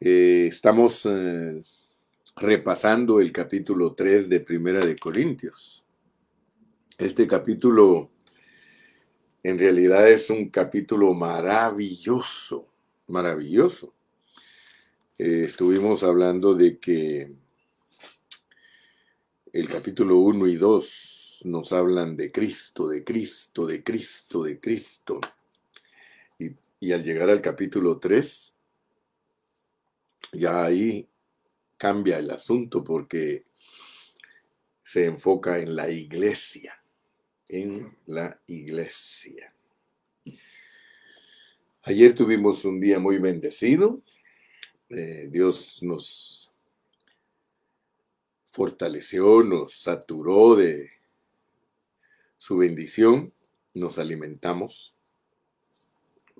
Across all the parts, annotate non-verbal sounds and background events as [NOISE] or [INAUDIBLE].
Eh, estamos eh, repasando el capítulo 3 de Primera de Corintios. Este capítulo en realidad es un capítulo maravilloso, maravilloso. Eh, estuvimos hablando de que el capítulo 1 y 2 nos hablan de Cristo, de Cristo, de Cristo, de Cristo. Y, y al llegar al capítulo 3, ya ahí cambia el asunto porque se enfoca en la iglesia, en la iglesia. Ayer tuvimos un día muy bendecido. Eh, Dios nos fortaleció, nos saturó de su bendición, nos alimentamos,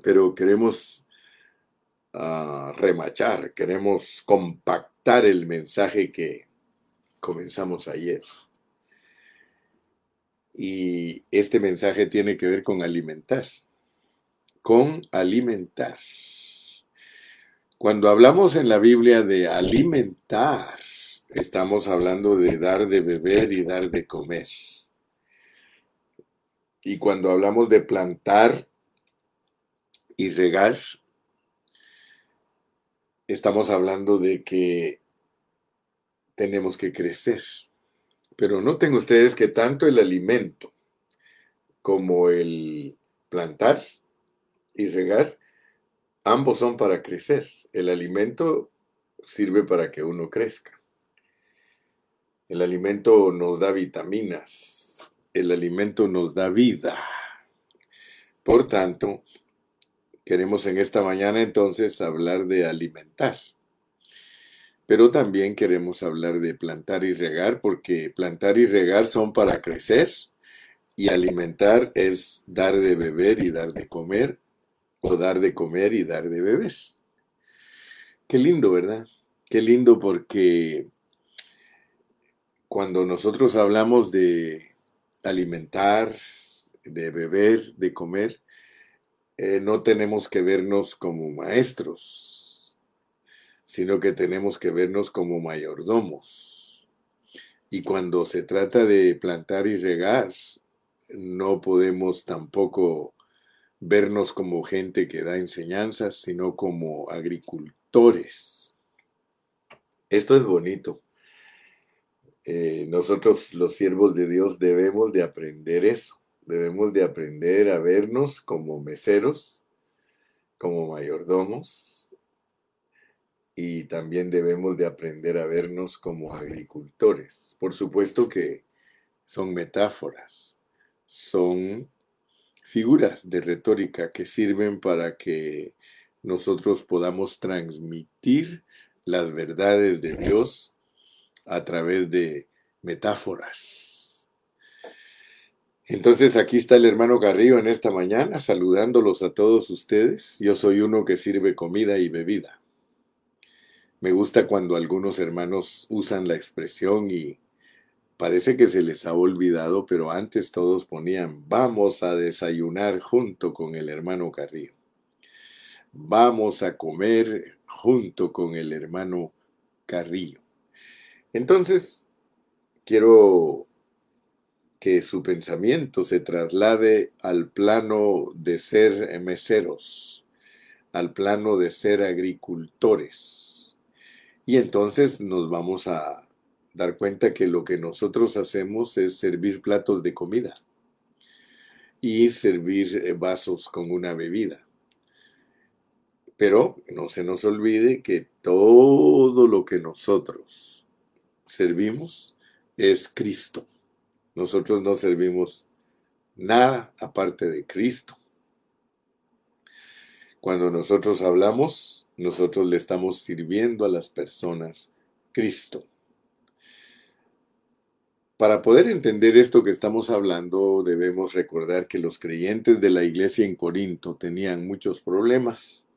pero queremos remachar, queremos compactar el mensaje que comenzamos ayer. Y este mensaje tiene que ver con alimentar, con alimentar. Cuando hablamos en la Biblia de alimentar, estamos hablando de dar de beber y dar de comer. Y cuando hablamos de plantar y regar, estamos hablando de que tenemos que crecer. Pero noten ustedes que tanto el alimento como el plantar y regar, ambos son para crecer. El alimento sirve para que uno crezca. El alimento nos da vitaminas. El alimento nos da vida. Por tanto, Queremos en esta mañana entonces hablar de alimentar. Pero también queremos hablar de plantar y regar, porque plantar y regar son para crecer y alimentar es dar de beber y dar de comer, o dar de comer y dar de beber. Qué lindo, ¿verdad? Qué lindo porque cuando nosotros hablamos de alimentar, de beber, de comer, eh, no tenemos que vernos como maestros, sino que tenemos que vernos como mayordomos. Y cuando se trata de plantar y regar, no podemos tampoco vernos como gente que da enseñanzas, sino como agricultores. Esto es bonito. Eh, nosotros los siervos de Dios debemos de aprender eso. Debemos de aprender a vernos como meseros, como mayordomos, y también debemos de aprender a vernos como agricultores. Por supuesto que son metáforas, son figuras de retórica que sirven para que nosotros podamos transmitir las verdades de Dios a través de metáforas. Entonces aquí está el hermano Carrillo en esta mañana saludándolos a todos ustedes. Yo soy uno que sirve comida y bebida. Me gusta cuando algunos hermanos usan la expresión y parece que se les ha olvidado, pero antes todos ponían vamos a desayunar junto con el hermano Carrillo. Vamos a comer junto con el hermano Carrillo. Entonces, quiero que su pensamiento se traslade al plano de ser meseros, al plano de ser agricultores. Y entonces nos vamos a dar cuenta que lo que nosotros hacemos es servir platos de comida y servir eh, vasos con una bebida. Pero no se nos olvide que todo lo que nosotros servimos es Cristo. Nosotros no servimos nada aparte de Cristo. Cuando nosotros hablamos, nosotros le estamos sirviendo a las personas Cristo. Para poder entender esto que estamos hablando, debemos recordar que los creyentes de la iglesia en Corinto tenían muchos problemas,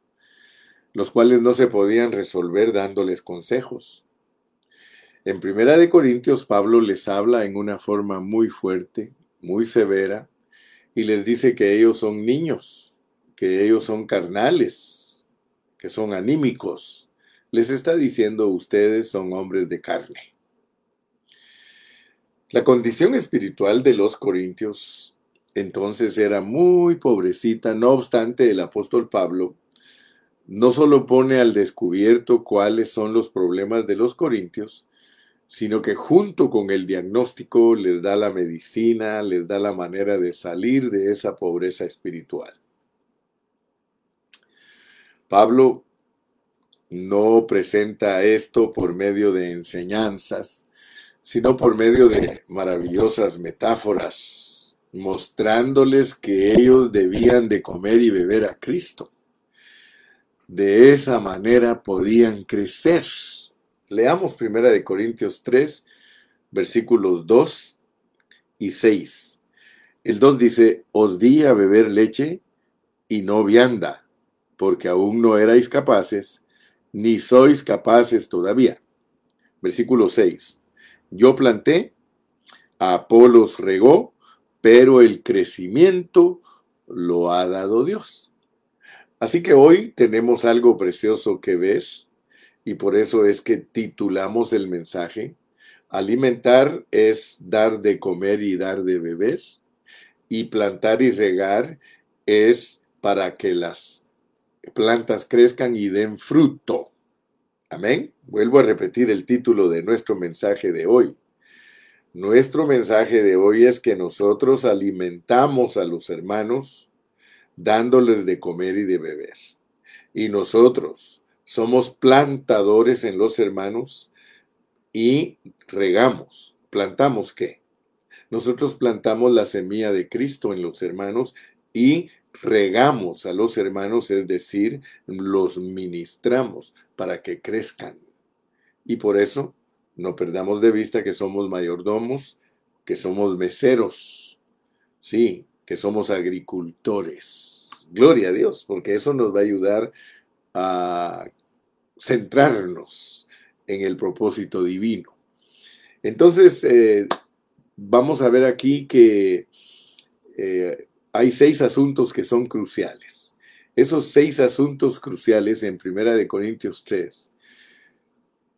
los cuales no se podían resolver dándoles consejos. En Primera de Corintios, Pablo les habla en una forma muy fuerte, muy severa, y les dice que ellos son niños, que ellos son carnales, que son anímicos, les está diciendo ustedes son hombres de carne. La condición espiritual de los corintios entonces era muy pobrecita, no obstante el apóstol Pablo no solo pone al descubierto cuáles son los problemas de los corintios, sino que junto con el diagnóstico les da la medicina, les da la manera de salir de esa pobreza espiritual. Pablo no presenta esto por medio de enseñanzas, sino por medio de maravillosas metáforas, mostrándoles que ellos debían de comer y beber a Cristo. De esa manera podían crecer. Leamos primera de Corintios 3, versículos 2 y 6. El 2 dice, os di a beber leche y no vianda, porque aún no erais capaces, ni sois capaces todavía. Versículo 6. Yo planté, Apolos regó, pero el crecimiento lo ha dado Dios. Así que hoy tenemos algo precioso que ver y por eso es que titulamos el mensaje. Alimentar es dar de comer y dar de beber y plantar y regar es para que las plantas crezcan y den fruto. Amén. Vuelvo a repetir el título de nuestro mensaje de hoy. Nuestro mensaje de hoy es que nosotros alimentamos a los hermanos dándoles de comer y de beber. Y nosotros somos plantadores en los hermanos y regamos. ¿Plantamos qué? Nosotros plantamos la semilla de Cristo en los hermanos y regamos a los hermanos, es decir, los ministramos para que crezcan. Y por eso no perdamos de vista que somos mayordomos, que somos meseros, sí, que somos agricultores. Gloria a Dios, porque eso nos va a ayudar a centrarnos en el propósito divino. Entonces, eh, vamos a ver aquí que eh, hay seis asuntos que son cruciales. Esos seis asuntos cruciales en Primera de Corintios 3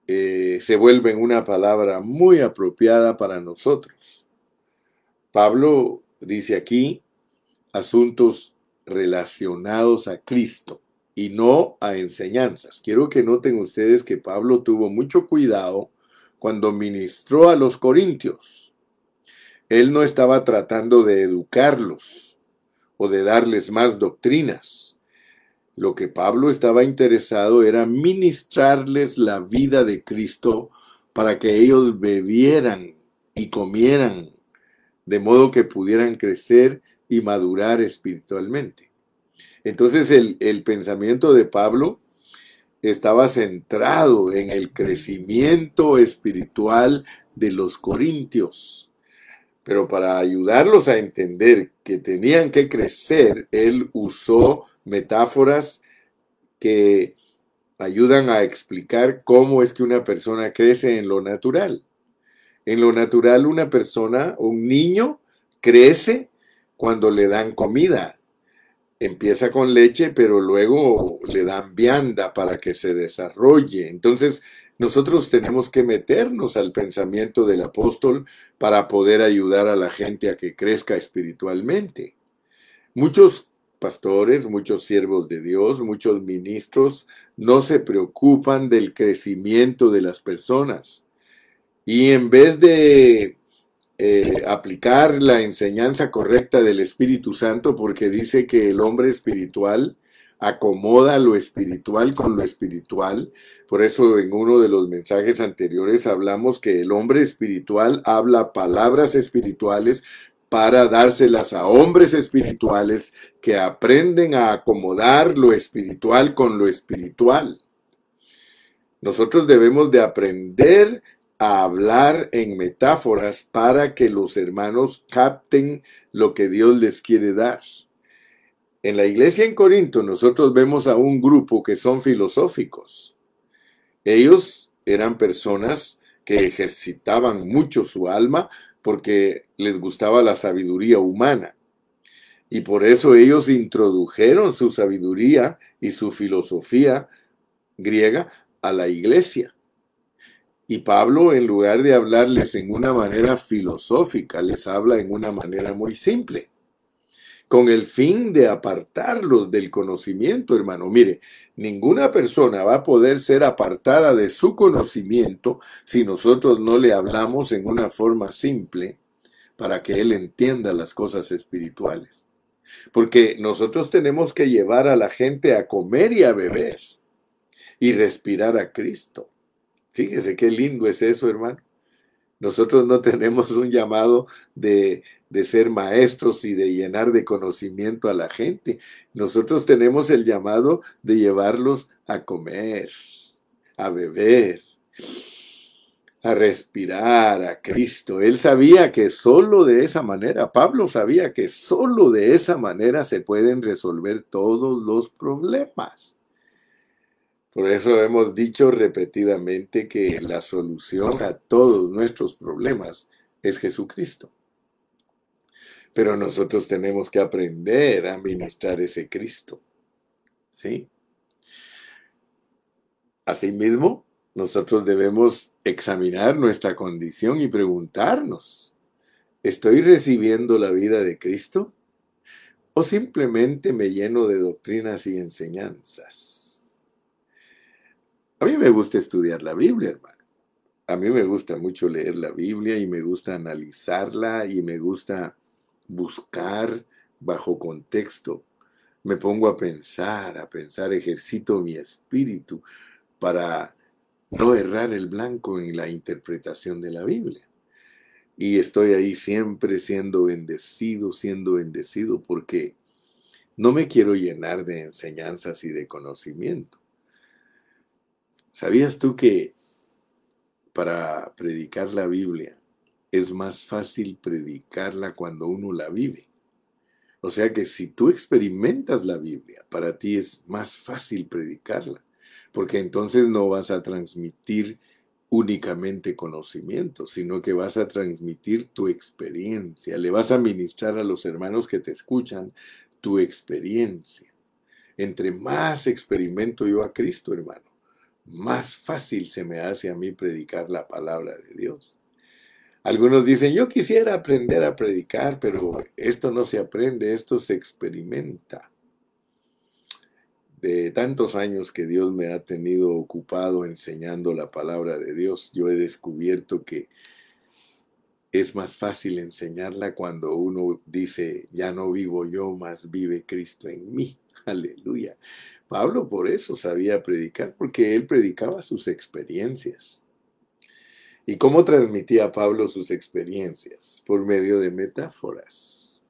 eh, se vuelven una palabra muy apropiada para nosotros. Pablo dice aquí asuntos relacionados a Cristo y no a enseñanzas. Quiero que noten ustedes que Pablo tuvo mucho cuidado cuando ministró a los corintios. Él no estaba tratando de educarlos o de darles más doctrinas. Lo que Pablo estaba interesado era ministrarles la vida de Cristo para que ellos bebieran y comieran, de modo que pudieran crecer y madurar espiritualmente. Entonces el, el pensamiento de Pablo estaba centrado en el crecimiento espiritual de los corintios. Pero para ayudarlos a entender que tenían que crecer, él usó metáforas que ayudan a explicar cómo es que una persona crece en lo natural. En lo natural una persona, un niño, crece cuando le dan comida. Empieza con leche, pero luego le dan vianda para que se desarrolle. Entonces, nosotros tenemos que meternos al pensamiento del apóstol para poder ayudar a la gente a que crezca espiritualmente. Muchos pastores, muchos siervos de Dios, muchos ministros no se preocupan del crecimiento de las personas. Y en vez de eh, aplicar la enseñanza correcta del Espíritu Santo, porque dice que el hombre espiritual acomoda lo espiritual con lo espiritual. Por eso en uno de los mensajes anteriores hablamos que el hombre espiritual habla palabras espirituales para dárselas a hombres espirituales que aprenden a acomodar lo espiritual con lo espiritual. Nosotros debemos de aprender a hablar en metáforas para que los hermanos capten lo que Dios les quiere dar. En la iglesia en Corinto nosotros vemos a un grupo que son filosóficos. Ellos eran personas que ejercitaban mucho su alma porque les gustaba la sabiduría humana. Y por eso ellos introdujeron su sabiduría y su filosofía griega a la iglesia. Y Pablo, en lugar de hablarles en una manera filosófica, les habla en una manera muy simple, con el fin de apartarlos del conocimiento, hermano. Mire, ninguna persona va a poder ser apartada de su conocimiento si nosotros no le hablamos en una forma simple para que él entienda las cosas espirituales. Porque nosotros tenemos que llevar a la gente a comer y a beber y respirar a Cristo. Fíjese qué lindo es eso, hermano. Nosotros no [LAUGHS] tenemos un llamado de, de, ser maestros y de llenar de conocimiento a la gente. Nosotros tenemos el llamado de llevarlos a comer, a beber, a respirar a Cristo. Él sabía que solo de esa manera, Pablo sabía que solo de esa manera se pueden resolver todos los problemas. Por eso hemos dicho repetidamente que la solución a todos nuestros problemas es Jesucristo. Pero nosotros tenemos que aprender a ministrar ese Cristo. ¿Sí? Asimismo, nosotros debemos examinar nuestra condición y preguntarnos, ¿estoy recibiendo la vida de Cristo? ¿O simplemente me lleno de doctrinas y enseñanzas? A mí me gusta estudiar la Biblia, hermano. A mí me gusta mucho leer la Biblia y me gusta analizarla y me gusta buscar bajo contexto. Me pongo a pensar, a pensar, ejercito mi espíritu para no errar el blanco en la interpretación de la Biblia. Y estoy ahí siempre siendo bendecido, siendo bendecido porque no me quiero llenar de enseñanzas y de conocimiento. ¿Sabías tú que para predicar la Biblia es más fácil predicarla cuando uno la vive? O sea que si tú experimentas la Biblia, para ti es más fácil predicarla, porque entonces no vas a transmitir únicamente conocimiento, sino que vas a transmitir tu experiencia, le vas a ministrar a los hermanos que te escuchan tu experiencia. Entre más experimento yo a Cristo, hermano, más fácil se me hace a mí predicar la palabra de Dios. Algunos dicen, yo quisiera aprender a predicar, pero esto no se aprende, esto se experimenta. De tantos años que Dios me ha tenido ocupado enseñando la palabra de Dios, yo he descubierto que es más fácil enseñarla cuando uno dice, ya no vivo yo, más vive Cristo en mí. [LAUGHS] Aleluya. Pablo por eso sabía predicar, porque él predicaba sus experiencias. ¿Y cómo transmitía Pablo sus experiencias? Por medio de metáforas.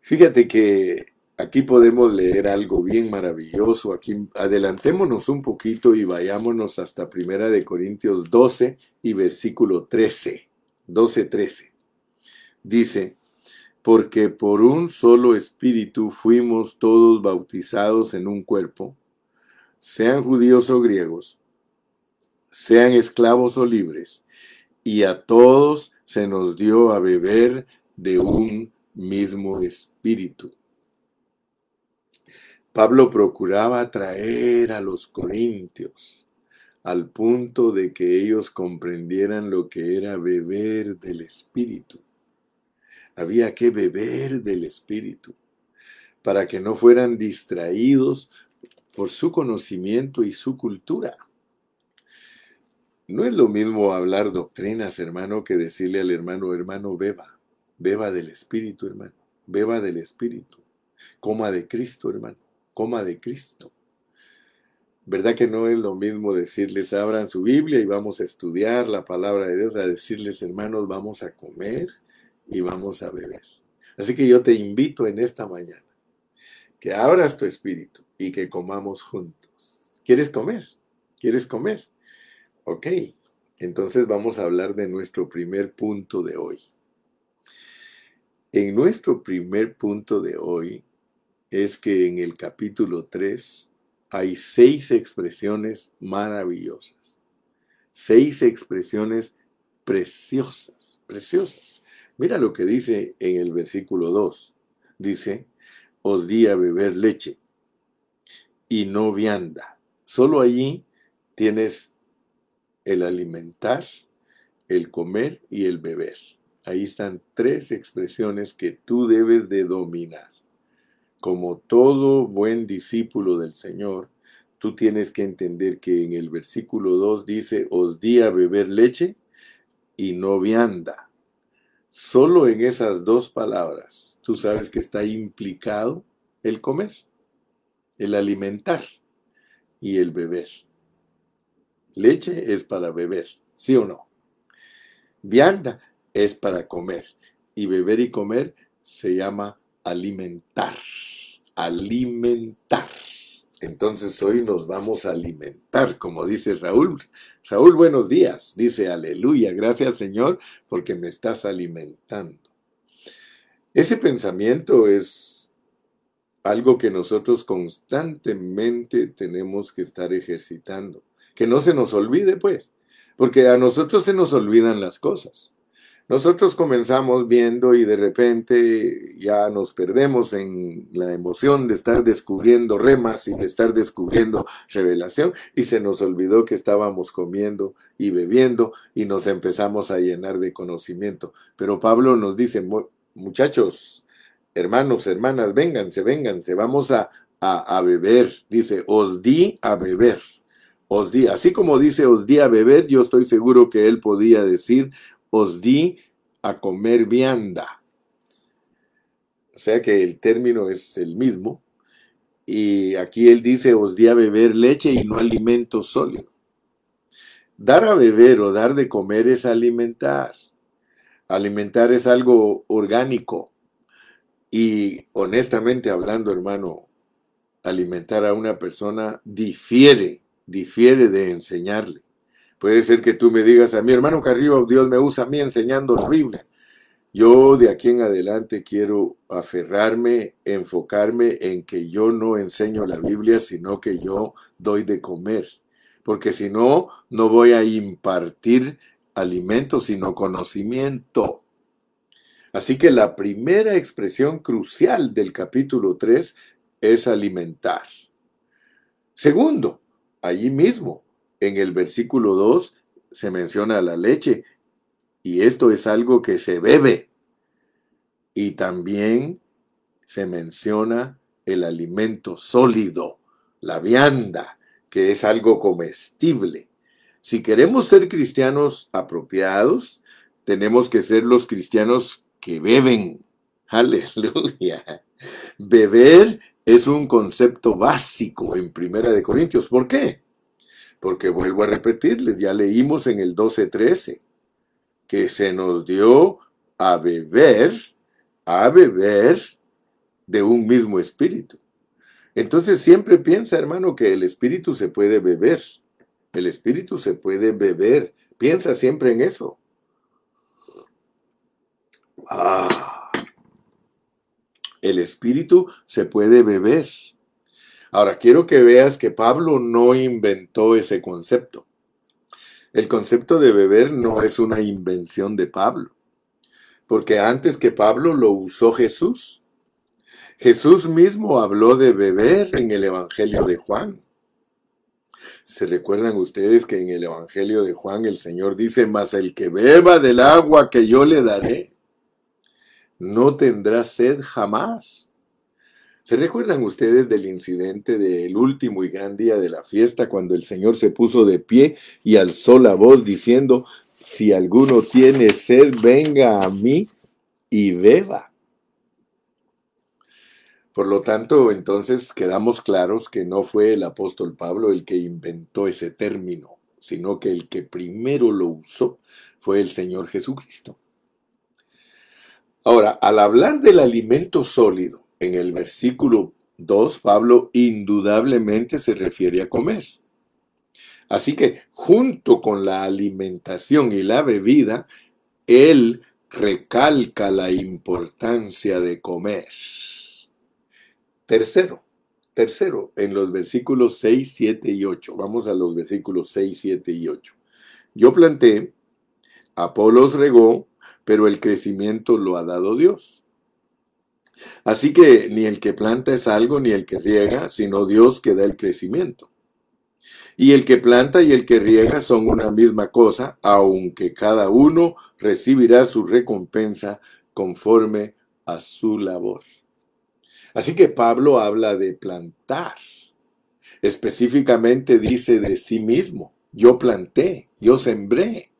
Fíjate que aquí podemos leer algo bien maravilloso. Aquí adelantémonos un poquito y vayámonos hasta Primera de Corintios 12 y versículo 13. 12, 13. Dice, porque por un solo espíritu fuimos todos bautizados en un cuerpo, sean judíos o griegos, sean esclavos o libres, y a todos se nos dio a beber de un mismo espíritu. Pablo procuraba atraer a los corintios al punto de que ellos comprendieran lo que era beber del espíritu había que beber del Espíritu para que no fueran distraídos por su conocimiento y su cultura. No es lo mismo hablar doctrinas, hermano, que decirle al hermano, hermano, beba, beba del Espíritu, hermano, beba del Espíritu, coma de Cristo, hermano, coma de Cristo. ¿Verdad que no es lo mismo decirles, abran su Biblia y vamos a estudiar la palabra de Dios, a decirles, hermanos, vamos a comer y vamos a beber. Así que yo te invito en esta mañana que abras tu espíritu y que comamos juntos. ¿Quieres comer? ¿Quieres comer? Ok, entonces vamos a hablar de nuestro primer punto de hoy. En nuestro primer punto de hoy es que en el capítulo 3 hay seis expresiones maravillosas, seis expresiones preciosas, preciosas. Mira lo que dice en el versículo 2. Dice, os di a beber leche y no vianda. Solo allí tienes el alimentar, el comer y el beber. Ahí están tres expresiones que tú debes de dominar. Como todo buen discípulo del Señor, tú tienes que entender que en el versículo 2 dice, os di a beber leche y no vianda. Solo en esas dos palabras, tú sabes que está implicado el comer, el alimentar y el beber. Leche es para beber, ¿sí o no? Vianda es para comer. Y beber y comer se llama alimentar. Alimentar. Entonces hoy nos vamos a alimentar, como dice Raúl. Raúl, buenos días. Dice, aleluya, gracias Señor, porque me estás alimentando. Ese pensamiento es algo que nosotros constantemente tenemos que estar ejercitando. Que no se nos olvide, pues, porque a nosotros se nos olvidan las cosas. Nosotros comenzamos viendo y de repente ya nos perdemos en la emoción de estar descubriendo remas y de estar descubriendo revelación y se nos olvidó que estábamos comiendo y bebiendo y nos empezamos a llenar de conocimiento. Pero Pablo nos dice, muchachos, hermanos, hermanas, vénganse, vénganse, vamos a, a, a beber. Dice, os di a beber os di, así como dice os di a beber, yo estoy seguro que él podía decir os di a comer vianda. O sea que el término es el mismo. Y aquí él dice os di a beber leche y no alimento sólido. Dar a beber o dar de comer es alimentar. Alimentar es algo orgánico. Y honestamente hablando, hermano, alimentar a una persona difiere difiere de enseñarle. Puede ser que tú me digas a mi hermano Carrillo, Dios me usa a mí enseñando la Biblia. Yo de aquí en adelante quiero aferrarme, enfocarme en que yo no enseño la Biblia, sino que yo doy de comer. Porque si no, no voy a impartir alimento, sino conocimiento. Así que la primera expresión crucial del capítulo 3 es alimentar. Segundo, allí mismo, en el versículo 2, se menciona la leche, y esto es algo que se bebe. Y también se menciona el alimento sólido, la vianda, que es algo comestible. Si queremos ser cristianos apropiados, tenemos que ser los cristianos que beben. [LAUGHS] Aleluya. Beber es un concepto básico en Primera de Corintios. ¿Por qué? Porque vuelvo a repetirles, ya leímos en el 12:13 que se nos dio a beber, a beber de un mismo espíritu. Entonces siempre piensa, hermano, que el espíritu se puede beber. El espíritu se puede beber. Piensa siempre en eso. Ah el espíritu se puede beber. Ahora, quiero que veas que Pablo no inventó ese concepto. El concepto de beber no es una invención de Pablo, porque antes que Pablo lo usó Jesús. Jesús mismo habló de beber en el Evangelio de Juan. ¿Se recuerdan ustedes que en el Evangelio de Juan el Señor dice, mas el que beba del agua que yo le daré, no tendrá sed jamás. ¿Se recuerdan ustedes del incidente del último y gran día de la fiesta cuando el Señor se puso de pie y alzó la voz diciendo, si alguno tiene sed, venga a mí y beba? Por lo tanto, entonces quedamos claros que no fue el apóstol Pablo el que inventó ese término, sino que el que primero lo usó fue el Señor Jesucristo. Ahora, al hablar del alimento sólido, en el versículo 2, Pablo indudablemente se refiere a comer. Así que junto con la alimentación y la bebida, él recalca la importancia de comer. Tercero, tercero, en los versículos 6, 7 y 8. Vamos a los versículos 6, 7 y 8. Yo planté, Apolos regó, pero el crecimiento lo ha dado Dios. Así que ni el que planta es algo, ni el que riega, sino Dios que da el crecimiento. Y el que planta y el que riega son una misma cosa, aunque cada uno recibirá su recompensa conforme a su labor. Así que Pablo habla de plantar. Específicamente dice de sí mismo, yo planté, yo sembré.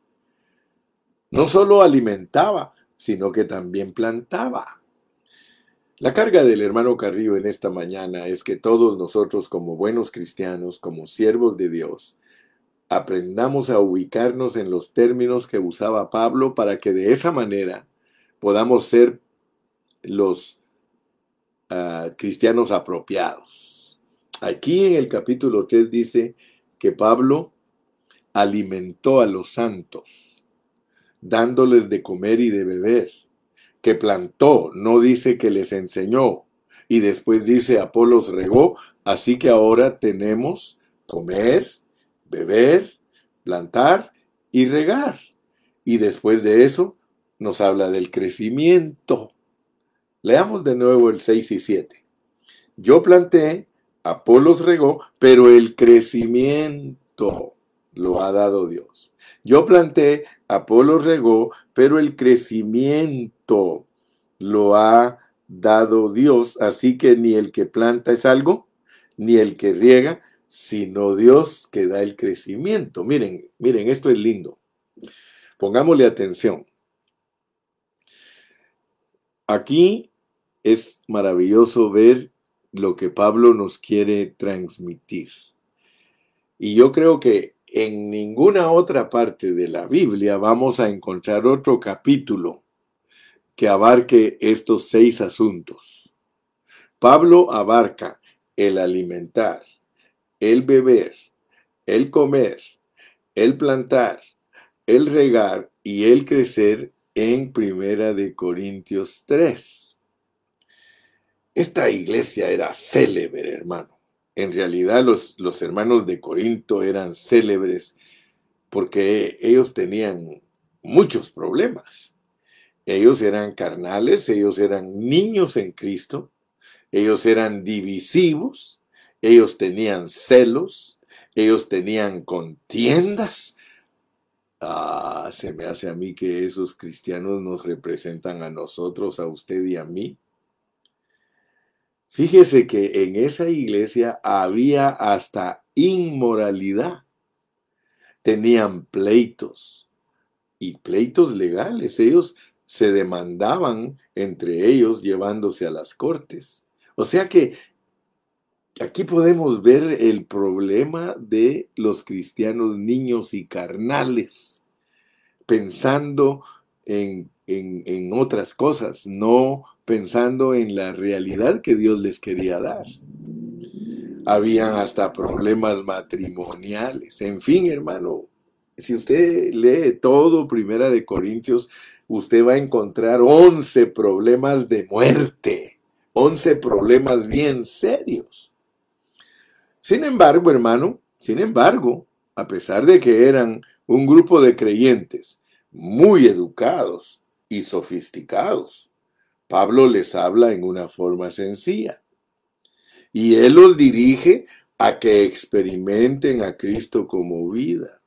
No solo alimentaba, sino que también plantaba. La carga del hermano Carrillo en esta mañana es que todos nosotros como buenos cristianos, como siervos de Dios, aprendamos a ubicarnos en los términos que usaba Pablo para que de esa manera podamos ser los uh, cristianos apropiados. Aquí en el capítulo 3 dice que Pablo alimentó a los santos, dándoles de comer y de beber que plantó, no dice que les enseñó. Y después dice, Apolos regó, así que ahora tenemos comer, beber, plantar y regar. Y después de eso nos habla del crecimiento. Leamos de nuevo el 6 y 7. Yo planté, Apolos regó, pero el crecimiento lo ha dado Dios. Yo planté, Apolo regó, pero el crecimiento lo ha dado Dios. Así que ni el que planta es algo, ni el que riega, sino Dios que da el crecimiento. Miren, miren, esto es lindo. Pongámosle atención. Aquí es maravilloso ver lo que Pablo nos quiere transmitir. Y yo creo que en ninguna otra parte de la Biblia vamos a encontrar otro capítulo que abarque estos seis asuntos. Pablo abarca el alimentar, el beber, el comer, el plantar, el regar y el crecer en Primera de Corintios 3. Esta iglesia era célebre, hermano. En realidad los, los hermanos de Corinto eran célebres porque ellos tenían muchos problemas. Ellos eran carnales, ellos eran niños en Cristo, ellos eran divisivos, ellos tenían celos, ellos tenían contiendas. Ah, se me hace a mí que esos cristianos nos representan a nosotros, a usted y a mí. Fíjese que en esa iglesia había hasta inmoralidad. Tenían pleitos y pleitos legales. Ellos se demandaban entre ellos llevándose a las cortes. O sea que aquí podemos ver el problema de los cristianos niños y carnales, pensando en, en otras cosas, no pensando en la realidad que Dios les quería dar. Habían hasta problemas matrimoniales. En fin, hermano, si usted lee todo Primera de Corintios, usted va a encontrar 11 problemas de muerte, 11 problemas bien serios. Sin embargo, hermano, sin embargo, a pesar de que eran un grupo de creyentes muy educados y sofisticados, Pablo les habla en una forma sencilla. Y él los dirige a que experimenten a Cristo como vida.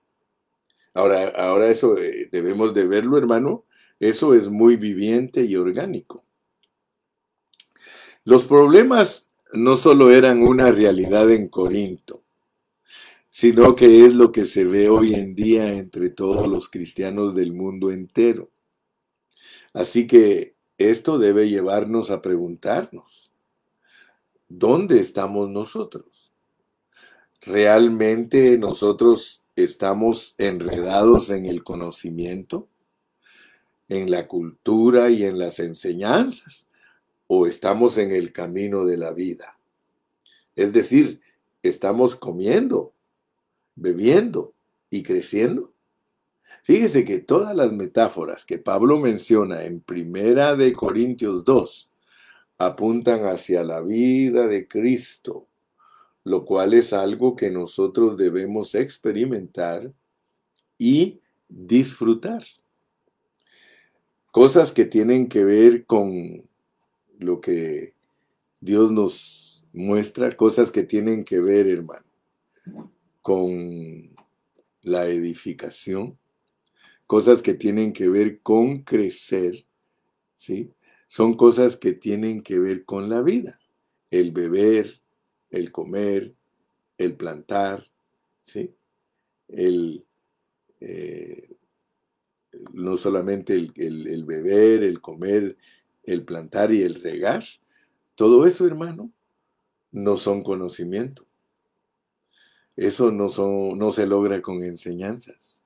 Ahora, ahora eso eh, debemos de verlo, hermano. Eso es muy viviente y orgánico. Los problemas no solo eran una realidad en Corinto, sino que es lo que se ve hoy en día entre todos los cristianos del mundo entero. Así que esto debe llevarnos a preguntarnos, ¿dónde estamos nosotros? ¿Realmente nosotros estamos enredados en el conocimiento, en la cultura y en las enseñanzas? ¿O estamos en el camino de la vida? Es decir, ¿estamos comiendo, bebiendo y creciendo? Fíjese que todas las metáforas que Pablo menciona en Primera de Corintios 2 apuntan hacia la vida de Cristo, lo cual es algo que nosotros debemos experimentar y disfrutar. Cosas que tienen que ver con lo que Dios nos muestra, cosas que tienen que ver, hermano, con la edificación, cosas que tienen que ver con crecer, ¿sí? Son cosas que tienen que ver con la vida, el beber, el comer, el plantar, ¿sí? El, eh, no solamente el, el beber, el comer, el plantar y el regar, todo eso, hermano, no son conocimiento. Eso no, son, no se logra con enseñanzas.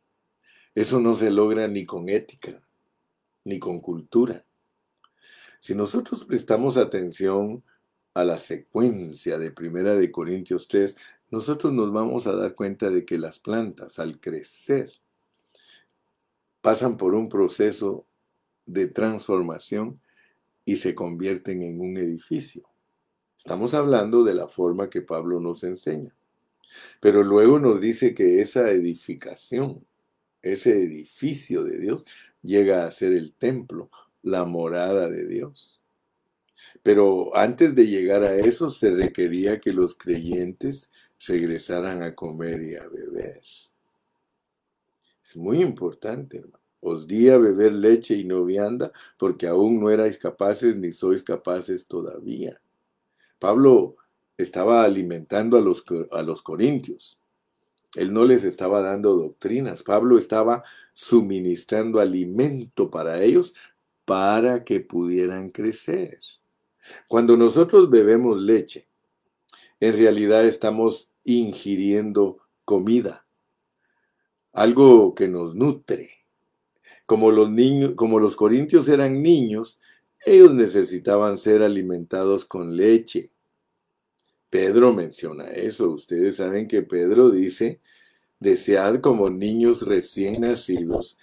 Eso no se logra ni con ética, ni con cultura. Si nosotros prestamos atención a la secuencia de Primera de Corintios 3, nosotros nos vamos a dar cuenta de que las plantas al crecer pasan por un proceso de transformación y se convierten en un edificio. Estamos hablando de la forma que Pablo nos enseña. Pero luego nos dice que esa edificación, ese edificio de Dios, llega a ser el templo, la morada de Dios. Pero antes de llegar a eso se requería que los creyentes regresaran a comer y a beber. Es muy importante, hermano. Os di a beber leche y no vianda, porque aún no erais capaces ni sois capaces todavía. Pablo estaba alimentando a los, a los corintios. Él no les estaba dando doctrinas. Pablo estaba suministrando alimento para ellos para que pudieran crecer. Cuando nosotros bebemos leche, en realidad estamos ingiriendo comida, algo que nos nutre. Como los niños, como los corintios eran niños, ellos necesitaban ser alimentados con leche. Pedro menciona eso. Ustedes saben que Pedro dice, desead como niños recién nacidos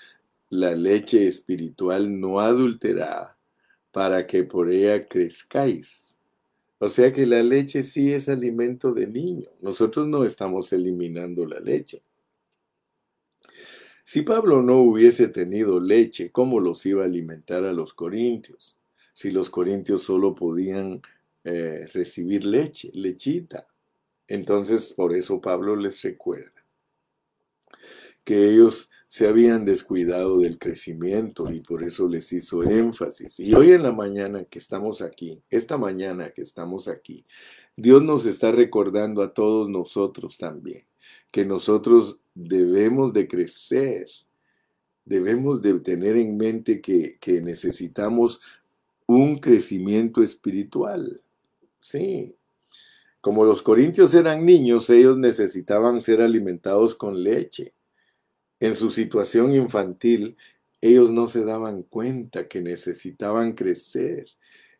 la leche espiritual no adulterada, para que por ella crezcáis. O sea que la leche sí es alimento de niño. Nosotros no estamos eliminando la leche. Si Pablo no hubiese tenido leche, ¿cómo los iba a alimentar a los corintios? Si los corintios solo podían eh, recibir leche, lechita. Entonces, por eso Pablo les recuerda que ellos se habían descuidado del crecimiento y por eso les hizo énfasis. Y hoy en la mañana que estamos aquí, esta mañana que estamos aquí, Dios nos está recordando a todos nosotros también que nosotros debemos de crecer, debemos de tener en mente que, que necesitamos un crecimiento espiritual. Sí. Como los corintios eran niños, ellos necesitaban ser alimentados con leche. En su situación infantil, ellos no se daban cuenta que necesitaban crecer.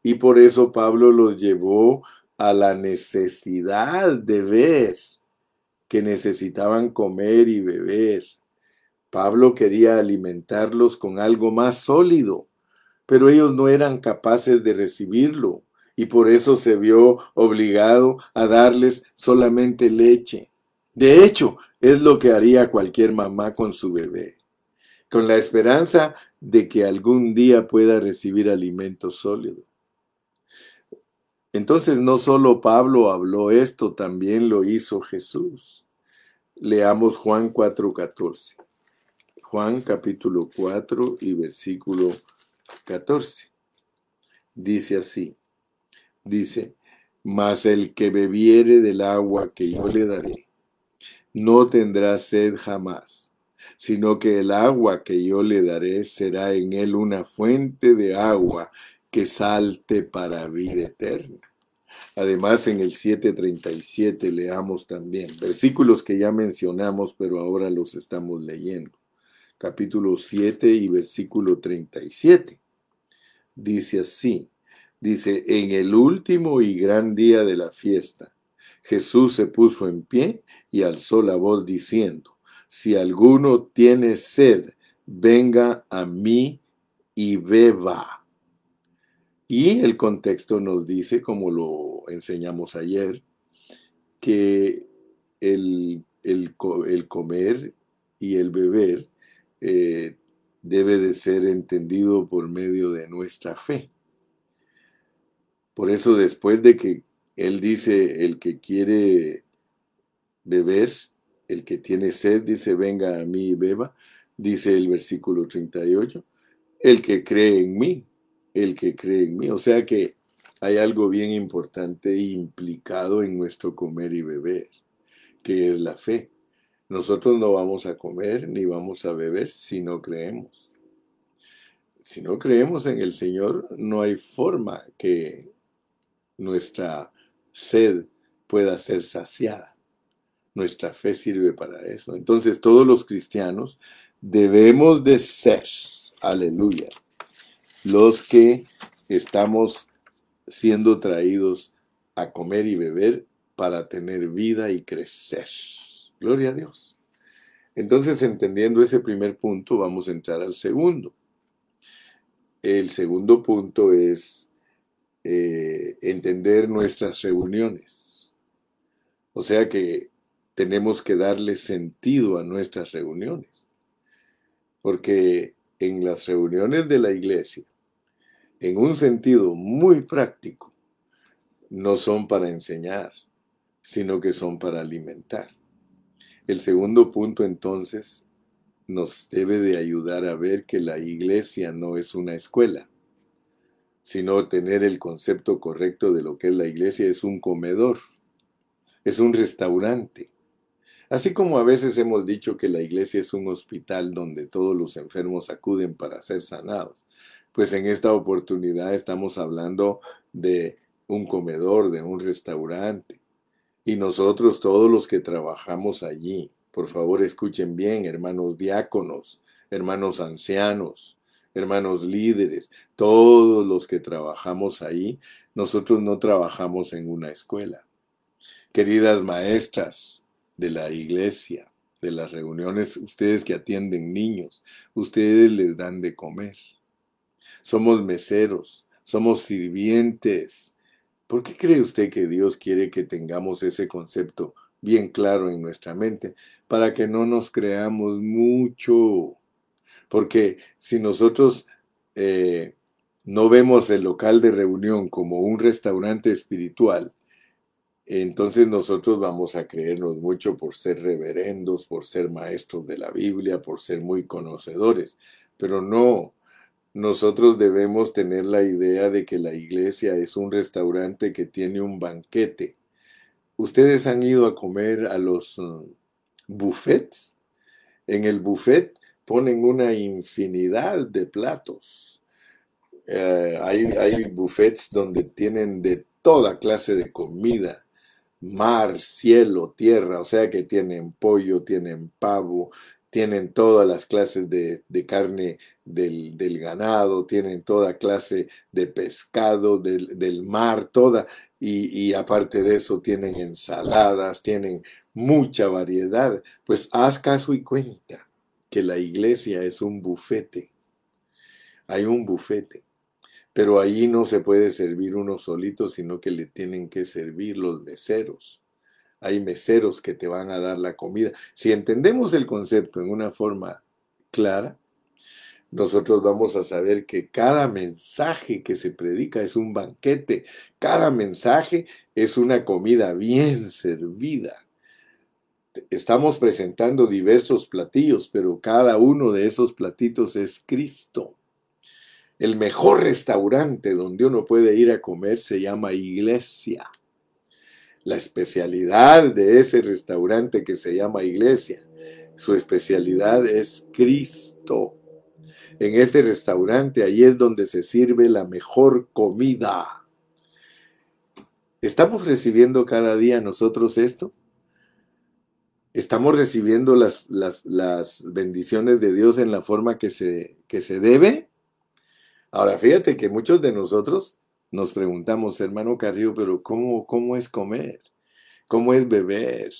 Y por eso Pablo los llevó a la necesidad de ver que necesitaban comer y beber. Pablo quería alimentarlos con algo más sólido, pero ellos no eran capaces de recibirlo y por eso se vio obligado a darles solamente leche. De hecho, es lo que haría cualquier mamá con su bebé, con la esperanza de que algún día pueda recibir alimento sólido. Entonces no solo Pablo habló esto, también lo hizo Jesús. Leamos Juan 4:14. Juan capítulo 4 y versículo 14. Dice así, dice, mas el que bebiere del agua que yo le daré, no tendrá sed jamás, sino que el agua que yo le daré será en él una fuente de agua que salte para vida eterna. Además, en el 7.37 leamos también versículos que ya mencionamos, pero ahora los estamos leyendo. Capítulo 7 y versículo 37. Dice así, dice, en el último y gran día de la fiesta, Jesús se puso en pie y alzó la voz diciendo, si alguno tiene sed, venga a mí y beba. Y el contexto nos dice, como lo enseñamos ayer, que el, el, comer y el beber eh, debe de ser entendido por medio de nuestra fe. Por eso después de que él dice, el que quiere beber, El que tiene sed dice, venga a mí y beba, dice el versículo 38. El que cree en mí, el que cree en mí. O sea que hay algo bien importante implicado en nuestro comer y beber, que es la fe. Nosotros no vamos a comer ni vamos a beber si no creemos. Si no creemos en el Señor, no hay forma que nuestra sed pueda ser saciada. Nuestra fe sirve para eso. Entonces todos los cristianos debemos de ser, aleluya, los que estamos siendo traídos a comer y beber para tener vida y crecer. Gloria a Dios. Entonces, entendiendo ese primer punto, vamos a entrar al segundo. El segundo punto es eh, entender nuestras reuniones. O sea que tenemos que darle sentido a nuestras reuniones. Porque en las reuniones de la iglesia, en un sentido muy práctico, no son para enseñar, sino que son para alimentar. El segundo punto entonces nos debe de ayudar a ver que la iglesia no es una escuela, sino tener el concepto correcto de lo que es la iglesia, es un comedor, es un restaurante. Así como a veces hemos dicho que la iglesia es un hospital donde todos los enfermos acuden para ser sanados, pues en esta oportunidad estamos hablando de un comedor, de un restaurante. Y nosotros, todos los que trabajamos allí, por favor escuchen bien, hermanos diáconos, hermanos ancianos, hermanos líderes, todos los que trabajamos ahí, nosotros no trabajamos en una escuela. Queridas maestras de la iglesia, de las reuniones, ustedes que atienden niños, ustedes les dan de comer somos meseros, somos sirvientes. ¿Por qué cree usted que Dios quiere que tengamos ese concepto bien claro en nuestra mente? Para que no nos creamos mucho. Porque si nosotros eh, no vemos el local de reunión como un restaurante espiritual, entonces nosotros vamos a creernos mucho por ser reverendos, por ser maestros de la Biblia, por ser muy conocedores. Pero no, nosotros debemos tener la idea de que la iglesia es un restaurante que tiene un banquete. ¿Ustedes han ido a comer a los uh, buffets? En el buffet ponen una infinidad de platos. Eh, hay, hay buffets donde tienen de toda clase de comida mar, cielo, tierra, o sea que tienen pollo, tienen pavo, tienen todas las clases de, carne del, ganado, tienen toda clase de pescado del, mar, toda, y, y, aparte de eso tienen ensaladas, tienen mucha variedad. Pues haz caso y cuenta que la iglesia es un bufete. Hay un bufete. Pero ahí no se puede servir uno solito, sino que le tienen que servir los meseros hay meseros que te van a dar la comida. Si entendemos el concepto en una forma clara, nosotros vamos a saber que cada mensaje que se predica es un banquete, cada mensaje es una comida bien servida. Estamos presentando diversos platillos, pero cada uno de esos platitos es Cristo. El mejor restaurante donde uno puede ir a comer se llama iglesia la especialidad de ese restaurante que se llama iglesia. Su especialidad es Cristo. En este restaurante, ahí es donde se sirve la mejor comida. ¿Estamos recibiendo cada día nosotros esto? ¿Estamos recibiendo las, las, bendiciones de Dios en la forma que se, que se debe? Ahora, fíjate que muchos de nosotros nos preguntamos, hermano Carrillo, pero ¿cómo, ¿cómo es comer? ¿Cómo es beber?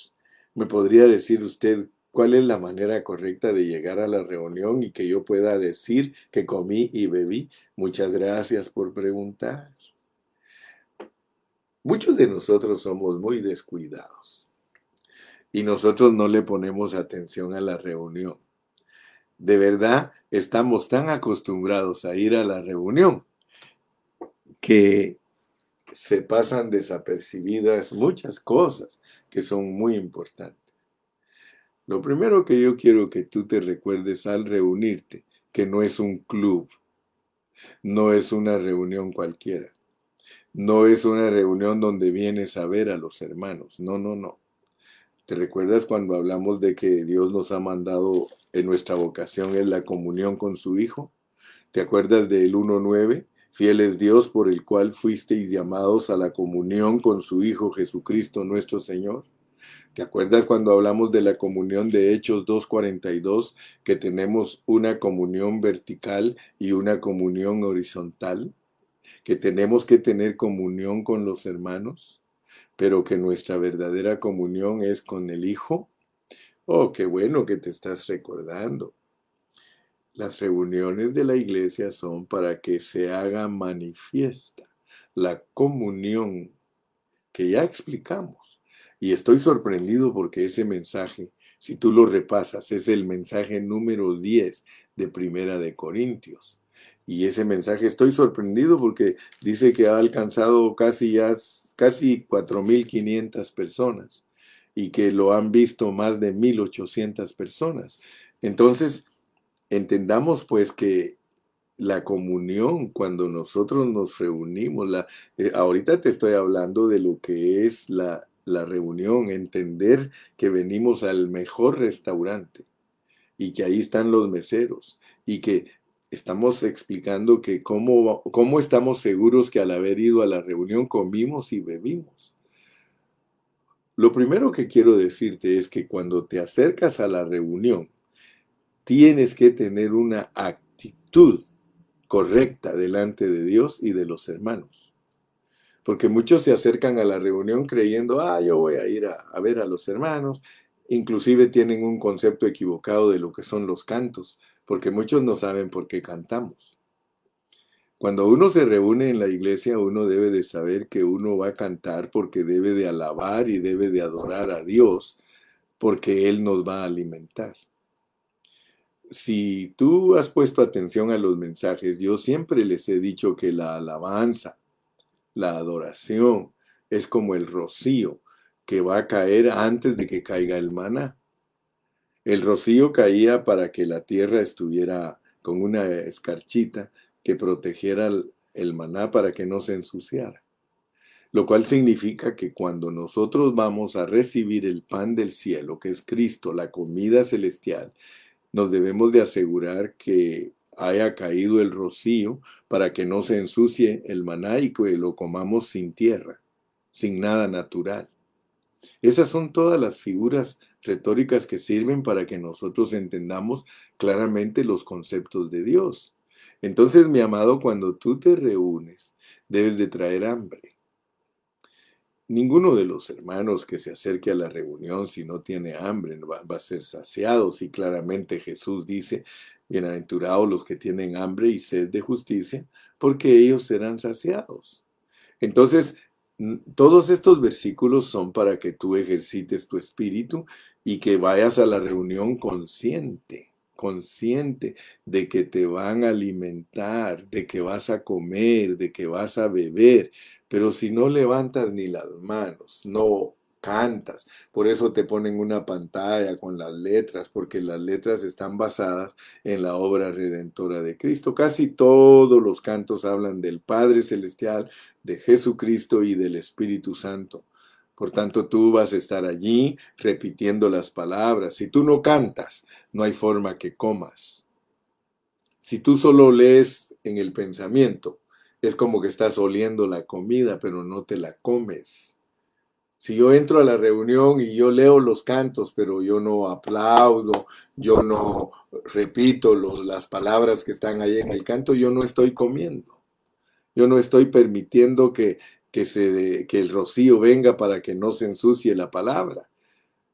¿Me podría decir usted cuál es la manera correcta de llegar a la reunión y que yo pueda decir que comí y bebí? Muchas gracias por preguntar. Muchos de nosotros somos muy descuidados y nosotros no le ponemos atención a la reunión. De verdad, estamos tan acostumbrados a ir a la reunión que se pasan desapercibidas muchas cosas que son muy importantes. Lo primero que yo quiero que tú te recuerdes al reunirte, que no es un club, no es una reunión cualquiera, no es una reunión donde vienes a ver a los hermanos, no, no, no. ¿Te recuerdas cuando hablamos de que Dios nos ha mandado en nuestra vocación es la comunión con su Hijo? ¿Te acuerdas del 1.9? Fiel es Dios por el cual fuisteis llamados a la comunión con su Hijo Jesucristo nuestro Señor. ¿Te acuerdas cuando hablamos de la comunión de Hechos 2.42, que tenemos una comunión vertical y una comunión horizontal? Que tenemos que tener comunión con los hermanos, pero que nuestra verdadera comunión es con el Hijo. Oh, qué bueno que te estás recordando. Las reuniones de la iglesia son para que se haga manifiesta la comunión que ya explicamos y estoy sorprendido porque ese mensaje, si tú lo repasas, es el mensaje número 10 de Primera de Corintios. Y ese mensaje estoy sorprendido porque dice que ha alcanzado casi ya casi 4500 personas y que lo han visto más de 1800 personas. Entonces, entendamos pues que la comunión cuando nosotros nos reunimos, la, eh, ahorita te estoy hablando de lo que es la, la reunión, entender que venimos al mejor restaurante y que ahí están los meseros y que estamos explicando que cómo, cómo estamos seguros que al haber ido a la reunión comimos y bebimos. Lo primero que quiero decirte es que cuando te acercas a la reunión, tienes que tener una actitud correcta delante de Dios y de los hermanos. Porque muchos se acercan a la reunión creyendo, ah, yo voy a ir a, ver a los hermanos, inclusive tienen un concepto equivocado de lo que son los cantos, porque muchos no saben por qué cantamos. Cuando uno se reúne en la iglesia, uno debe de saber que uno va a cantar porque debe de alabar y debe de adorar a Dios, porque Él nos va a alimentar. Si tú has puesto atención a los mensajes, yo siempre les he dicho que la alabanza, la adoración es como el rocío que va a caer antes de que caiga el maná. El rocío caía para que la tierra estuviera con una escarchita que protegiera el maná para que no se ensuciara. Lo cual significa que cuando nosotros vamos a recibir el pan del cielo, que es Cristo, la comida celestial, nos debemos de asegurar que haya caído el rocío para que no se ensucie el maná y que lo comamos sin tierra, sin nada natural. Esas son todas las figuras retóricas que sirven para que nosotros entendamos claramente los conceptos de Dios. Entonces, mi amado, cuando tú te reúnes, debes de traer hambre. Ninguno de los hermanos que se acerque a la reunión si no tiene hambre va, va a ser saciado. Si claramente Jesús dice, Bienaventurados los que tienen hambre y sed de justicia, porque ellos serán saciados. Entonces, todos estos versículos son para que tú ejercites tu espíritu y que vayas a la reunión consciente, consciente de que te van a alimentar, de que vas a comer, de que vas a beber. Pero si no levantas ni las manos, no cantas. Por eso te ponen una pantalla con las letras, porque las letras están basadas en la obra redentora de Cristo. Casi todos los cantos hablan del Padre Celestial, de Jesucristo y del Espíritu Santo. Por tanto, tú vas a estar allí repitiendo las palabras. Si tú no cantas, no hay forma que comas. Si tú solo lees en el pensamiento, es como que estás oliendo la comida, pero no te la comes. Si yo entro a la reunión y yo leo los cantos, pero yo no aplaudo, yo no repito las palabras que están ahí en el canto, yo no estoy comiendo. Yo no estoy permitiendo que, que, el rocío venga para que no se ensucie la palabra.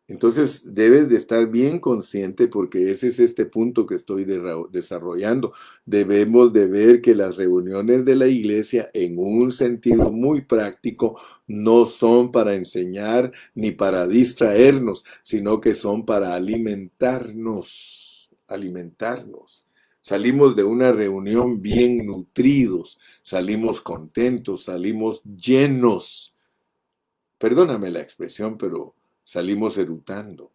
Entonces debes de estar bien consciente porque ese es este punto que estoy desarrollando. Debemos de ver que las reuniones de la iglesia en un sentido muy práctico no son para enseñar ni para distraernos, sino que son para alimentarnos, alimentarnos. Salimos de una reunión bien nutridos, salimos contentos, salimos llenos. Perdóname la expresión, pero salimos erutando.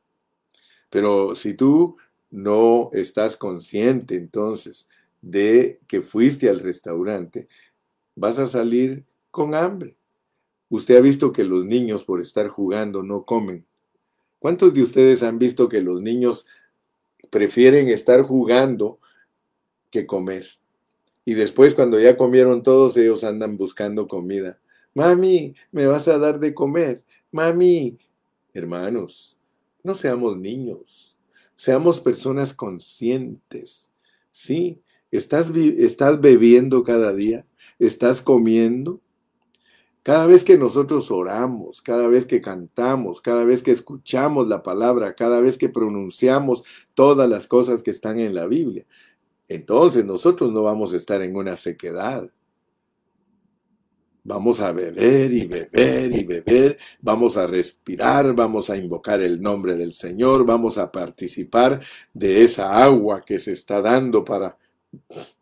Pero si tú no estás consciente entonces de que fuiste al restaurante, vas a salir con hambre. Usted ha visto que los niños por estar jugando no comen. ¿Cuántos de ustedes han visto que los niños prefieren estar jugando que comer? Y después cuando ya comieron todos ellos andan buscando comida. Mami, ¿me vas a dar de comer? Mami, hermanos, no seamos niños, seamos personas conscientes. Sí, estás, estás bebiendo cada día, estás comiendo. Cada vez que nosotros oramos, cada vez que cantamos, cada vez que escuchamos la palabra, cada vez que pronunciamos todas las cosas que están en la Biblia, entonces nosotros no vamos a estar en una sequedad. Vamos a beber y beber y beber, vamos a respirar, vamos a invocar el nombre del Señor, vamos a participar de esa agua que se está dando para,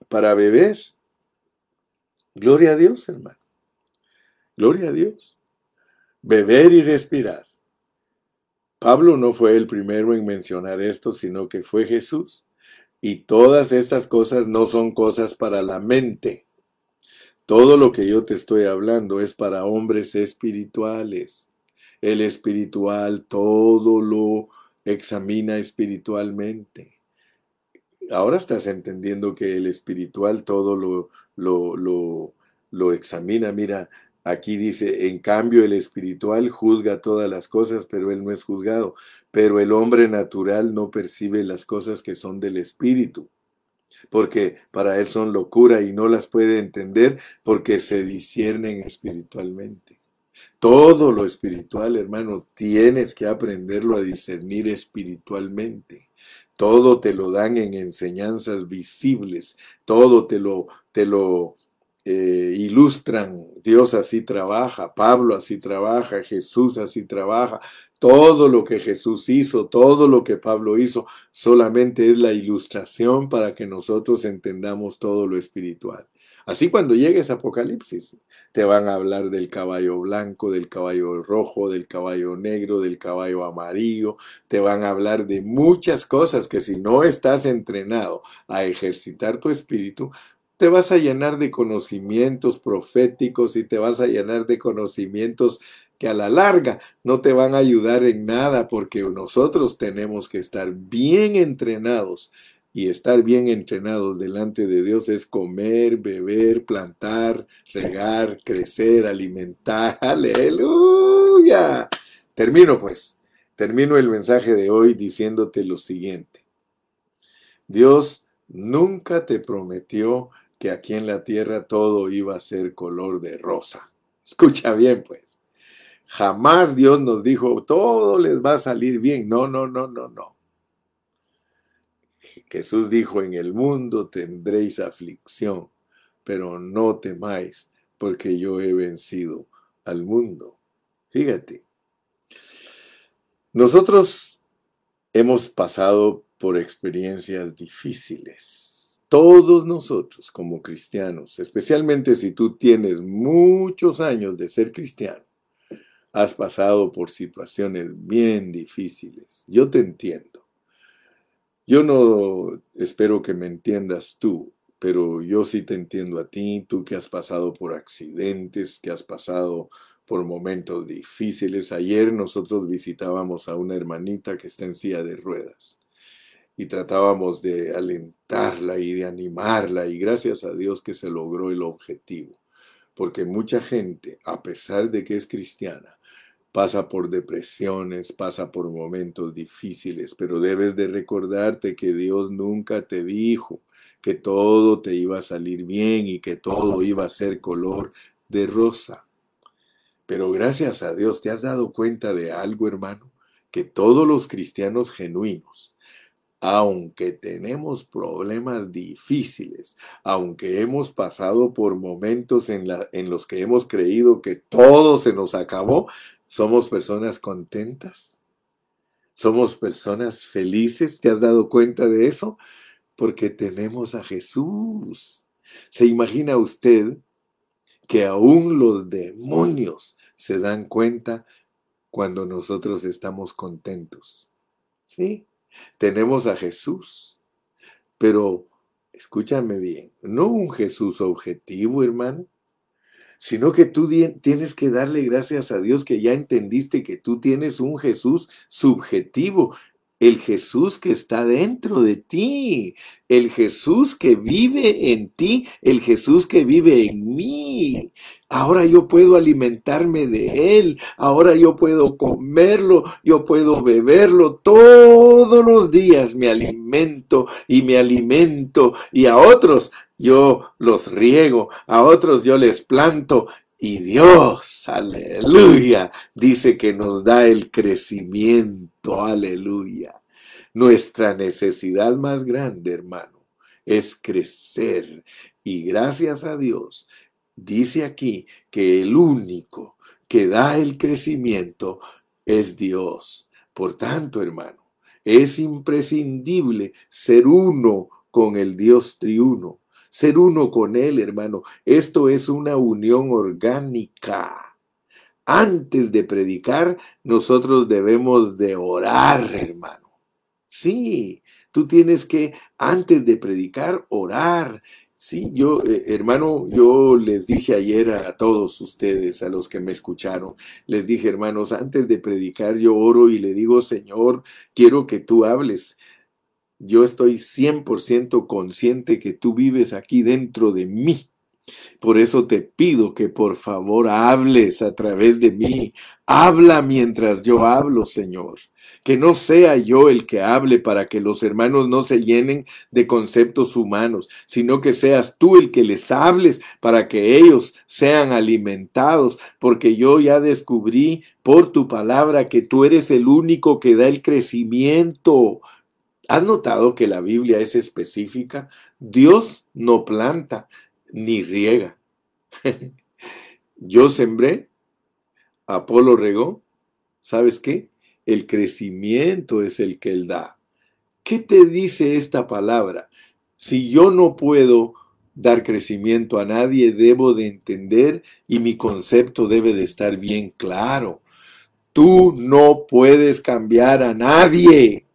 para beber. Gloria a Dios, hermano. Gloria a Dios. Beber y respirar. Pablo no fue el primero en mencionar esto, sino que fue Jesús. Y todas estas cosas no son cosas para la mente todo lo que yo te estoy hablando es para hombres espirituales. El espiritual todo lo examina espiritualmente. Ahora estás entendiendo que el espiritual todo lo, lo, lo, lo examina. Mira, aquí dice, en cambio el espiritual juzga todas las cosas, pero él no es juzgado. Pero el hombre natural no percibe las cosas que son del espíritu porque para él son locura y no las puede entender porque se disciernen espiritualmente. Todo lo espiritual, hermano, tienes que aprenderlo a discernir espiritualmente. Todo te lo dan en enseñanzas visibles, todo te lo, te lo eh, ilustran. Dios así trabaja, Pablo así trabaja, Jesús así trabaja, todo lo que Jesús hizo, todo lo que Pablo hizo, solamente es la ilustración para que nosotros entendamos todo lo espiritual. Así cuando llegues a Apocalipsis, te van a hablar del caballo blanco, del caballo rojo, del caballo negro, del caballo amarillo, te van a hablar de muchas cosas que si no estás entrenado a ejercitar tu espíritu, te vas a llenar de conocimientos proféticos y te vas a llenar de conocimientos que a la larga no te van a ayudar en nada porque nosotros tenemos que estar bien entrenados y estar bien entrenados delante de Dios es comer, beber, plantar, regar, crecer, alimentar. [LAUGHS] Aleluya. Termino pues, termino el mensaje de hoy diciéndote lo siguiente. Dios nunca te prometió que aquí en la tierra todo iba a ser color de rosa. Escucha bien pues. Jamás Dios nos dijo, todo les va a salir bien. No, no, no, no, no. Jesús dijo, en el mundo tendréis aflicción, pero no temáis, porque yo he vencido al mundo. Fíjate. Nosotros hemos pasado por experiencias difíciles. Todos nosotros como cristianos, especialmente si tú tienes muchos años de ser cristiano, has pasado por situaciones bien difíciles. Yo te entiendo. Yo no espero que me entiendas tú, pero yo sí te entiendo a ti, tú que has pasado por accidentes, que has pasado por momentos difíciles. Ayer nosotros visitábamos a una hermanita que está en silla de ruedas y tratábamos de alentarla y de animarla y gracias a Dios que se logró el objetivo. Porque mucha gente, a pesar de que es cristiana, pasa por depresiones, pasa por momentos difíciles, pero debes de recordarte que Dios nunca te dijo que todo te iba a salir bien y que todo iba a ser color de rosa. Pero gracias a Dios, ¿te has dado cuenta de algo, hermano? Que todos los cristianos genuinos, aunque tenemos problemas difíciles, aunque hemos pasado por momentos en, la, en, los que hemos creído que todo se nos acabó, ¿Somos personas contentas? ¿Somos personas felices? ¿Te has dado cuenta de eso? Porque tenemos a Jesús. ¿Se imagina usted que aún los demonios se dan cuenta cuando nosotros estamos contentos? ¿Sí? tenemos a Jesús, pero escúchame bien, no un Jesús objetivo, hermano, sino que tú tienes que darle gracias a Dios que ya entendiste que tú tienes un Jesús subjetivo el Jesús que está dentro de ti, el Jesús que vive en ti, el Jesús que vive en mí. Ahora yo puedo alimentarme de Él, ahora yo puedo comerlo, yo puedo beberlo. Todos los días me alimento y me alimento y a otros yo los riego, a otros yo les planto y Dios, aleluya, dice que nos da el crecimiento, aleluya. Nuestra necesidad más grande, hermano, es crecer. Y gracias a Dios, dice aquí que el único que da el crecimiento es Dios. Por tanto, hermano, es imprescindible ser uno con el Dios triuno ser uno con Él, hermano. Esto es una unión orgánica. Antes de predicar, nosotros debemos de orar, hermano. Sí, tú tienes que, antes de predicar, orar. Sí, yo, eh, hermano, yo les dije ayer a, todos ustedes, a los que me escucharon, les dije, hermanos, antes de predicar yo oro y le digo, Señor, quiero que tú hables yo estoy 100% consciente que tú vives aquí dentro de mí. Por eso te pido que por favor hables a través de mí. Habla mientras yo hablo, Señor. Que no sea yo el que hable para que los hermanos no se llenen de conceptos humanos, sino que seas tú el que les hables para que ellos sean alimentados, porque yo ya descubrí por tu palabra que tú eres el único que da el crecimiento. ¿Has notado que la Biblia es específica? Dios no planta ni riega. [LAUGHS] Yo sembré, Apolo regó. ¿Sabes qué? El crecimiento es el que Él da. ¿Qué te dice esta palabra? Si yo no puedo dar crecimiento a nadie, debo de entender y mi concepto debe de estar bien claro. Tú no puedes cambiar a nadie.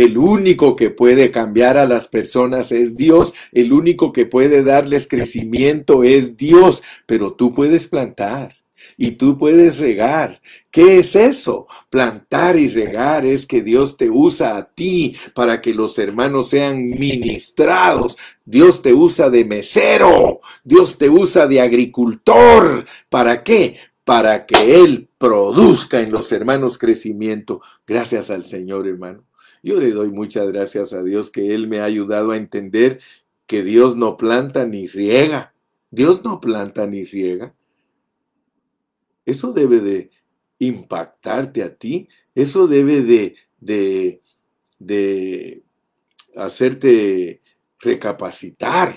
El único que puede cambiar a las personas es Dios. El único que puede darles crecimiento es Dios. Pero tú puedes plantar y tú puedes regar. ¿Qué es eso? Plantar y regar es que Dios te usa a ti para que los hermanos sean ministrados. Dios te usa de mesero. Dios te usa de agricultor. ¿Para qué? Para que Él produzca en los hermanos crecimiento. Gracias al Señor, hermano. Yo le doy muchas gracias a Dios que Él me ha ayudado a entender que Dios no planta ni riega. Dios no planta ni riega. Eso debe de impactarte a ti. Eso debe de, de, de hacerte recapacitar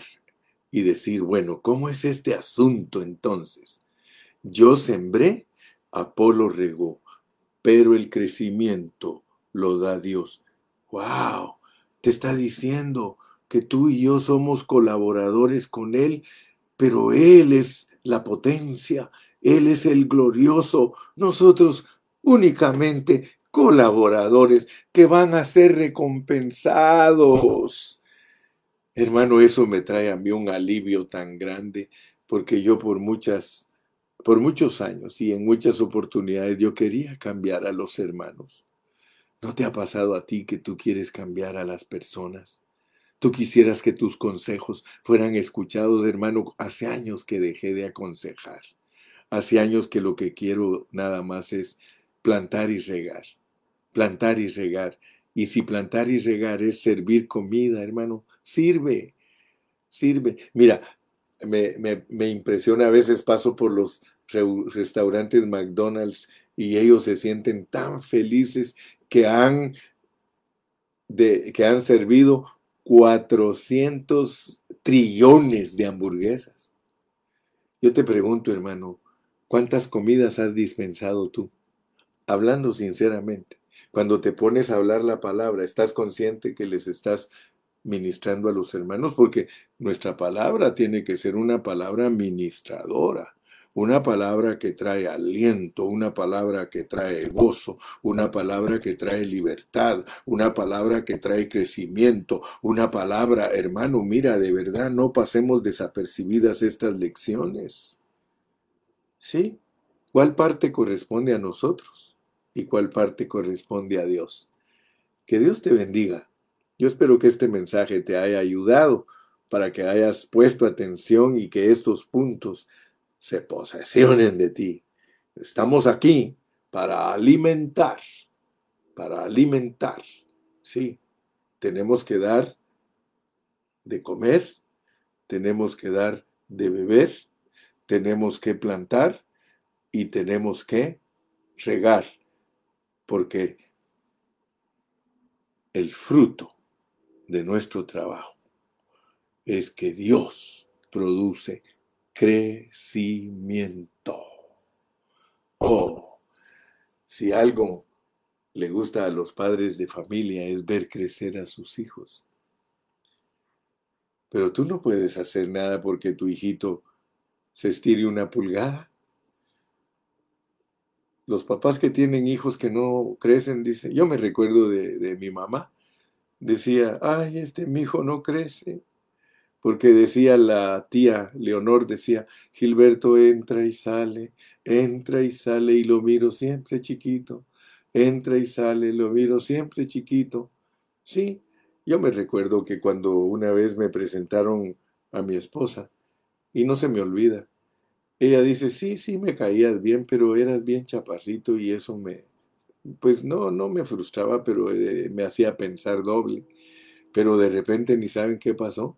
y decir, bueno, ¿cómo es este asunto entonces? Yo sembré, Apolo regó, pero el crecimiento lo da Dios. ¡Wow! Te está diciendo que tú y yo somos colaboradores con Él, pero Él es la potencia, Él es el glorioso, nosotros únicamente colaboradores que van a ser recompensados. Hermano, eso me trae a mí un alivio tan grande, porque yo por muchas, por muchos años y en muchas oportunidades yo quería cambiar a los hermanos. ¿No te ha pasado a ti que tú quieres cambiar a las personas? Tú quisieras que tus consejos fueran escuchados, hermano. Hace años que dejé de aconsejar. Hace años que lo que quiero nada más es plantar y regar. Plantar y regar. Y si plantar y regar es servir comida, hermano, sirve. Sirve. Mira, me, me impresiona a veces paso por los restaurantes McDonald's y ellos se sienten tan felices que han, de, que han servido 400 trillones de hamburguesas. Yo te pregunto, hermano, ¿cuántas comidas has dispensado tú? Hablando sinceramente, cuando te pones a hablar la palabra, ¿estás consciente que les estás ministrando a los hermanos? Porque nuestra palabra tiene que ser una palabra ministradora una palabra que trae aliento, una palabra que trae gozo, una palabra que trae libertad, una palabra que trae crecimiento, una palabra, hermano, mira, de verdad no pasemos desapercibidas estas lecciones. ¿Sí? ¿Cuál parte corresponde a nosotros y cuál parte corresponde a Dios? Que Dios te bendiga. Yo espero que este mensaje te haya ayudado para que hayas puesto atención y que estos puntos se posesionen de ti. Estamos aquí para alimentar, para alimentar. Sí, tenemos que dar de comer, tenemos que dar de beber, tenemos que plantar y tenemos que regar, porque el fruto de nuestro trabajo es que Dios produce crecimiento. Oh, si algo le gusta a los padres de familia es ver crecer a sus hijos. Pero tú no puedes hacer nada porque tu hijito se estire una pulgada. Los papás que tienen hijos que no crecen, dicen, yo me recuerdo de, de mi mamá, decía, ay, este mi hijo no crece porque decía la tía Leonor, decía, Gilberto entra y sale, entra y sale y lo miro siempre chiquito, entra y sale, lo miro siempre chiquito. Sí, yo me recuerdo que cuando una vez me presentaron a mi esposa, y no se me olvida, ella dice, sí, sí, me caías bien, pero eras bien chaparrito y eso me, pues no, no me frustraba, pero eh, me hacía pensar doble. Pero de repente ni saben qué pasó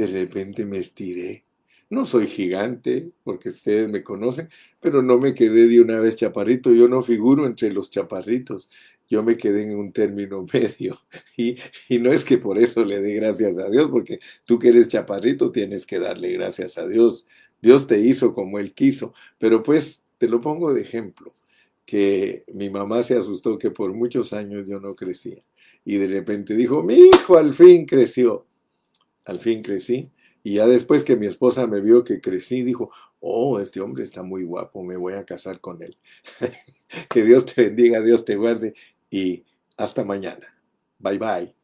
de repente me estiré. No soy gigante, porque ustedes me conocen, pero no me quedé de una vez chaparrito. Yo no figuro entre los chaparritos. Yo me quedé en un término [LAUGHS] medio. Y, y no es que por eso le dé gracias a Dios, porque tú que eres chaparrito tienes que darle gracias a Dios. Dios te hizo como Él quiso. Pero pues te lo pongo de ejemplo, que mi mamá se asustó que por muchos años yo no crecía. Y de repente dijo, mi hijo al fin creció al fin crecí. Y ya después que mi esposa me vio que crecí, dijo, oh, este hombre está muy guapo, me voy a casar con él. [LAUGHS] que Dios te bendiga, Dios te guarde y hasta mañana. Bye bye.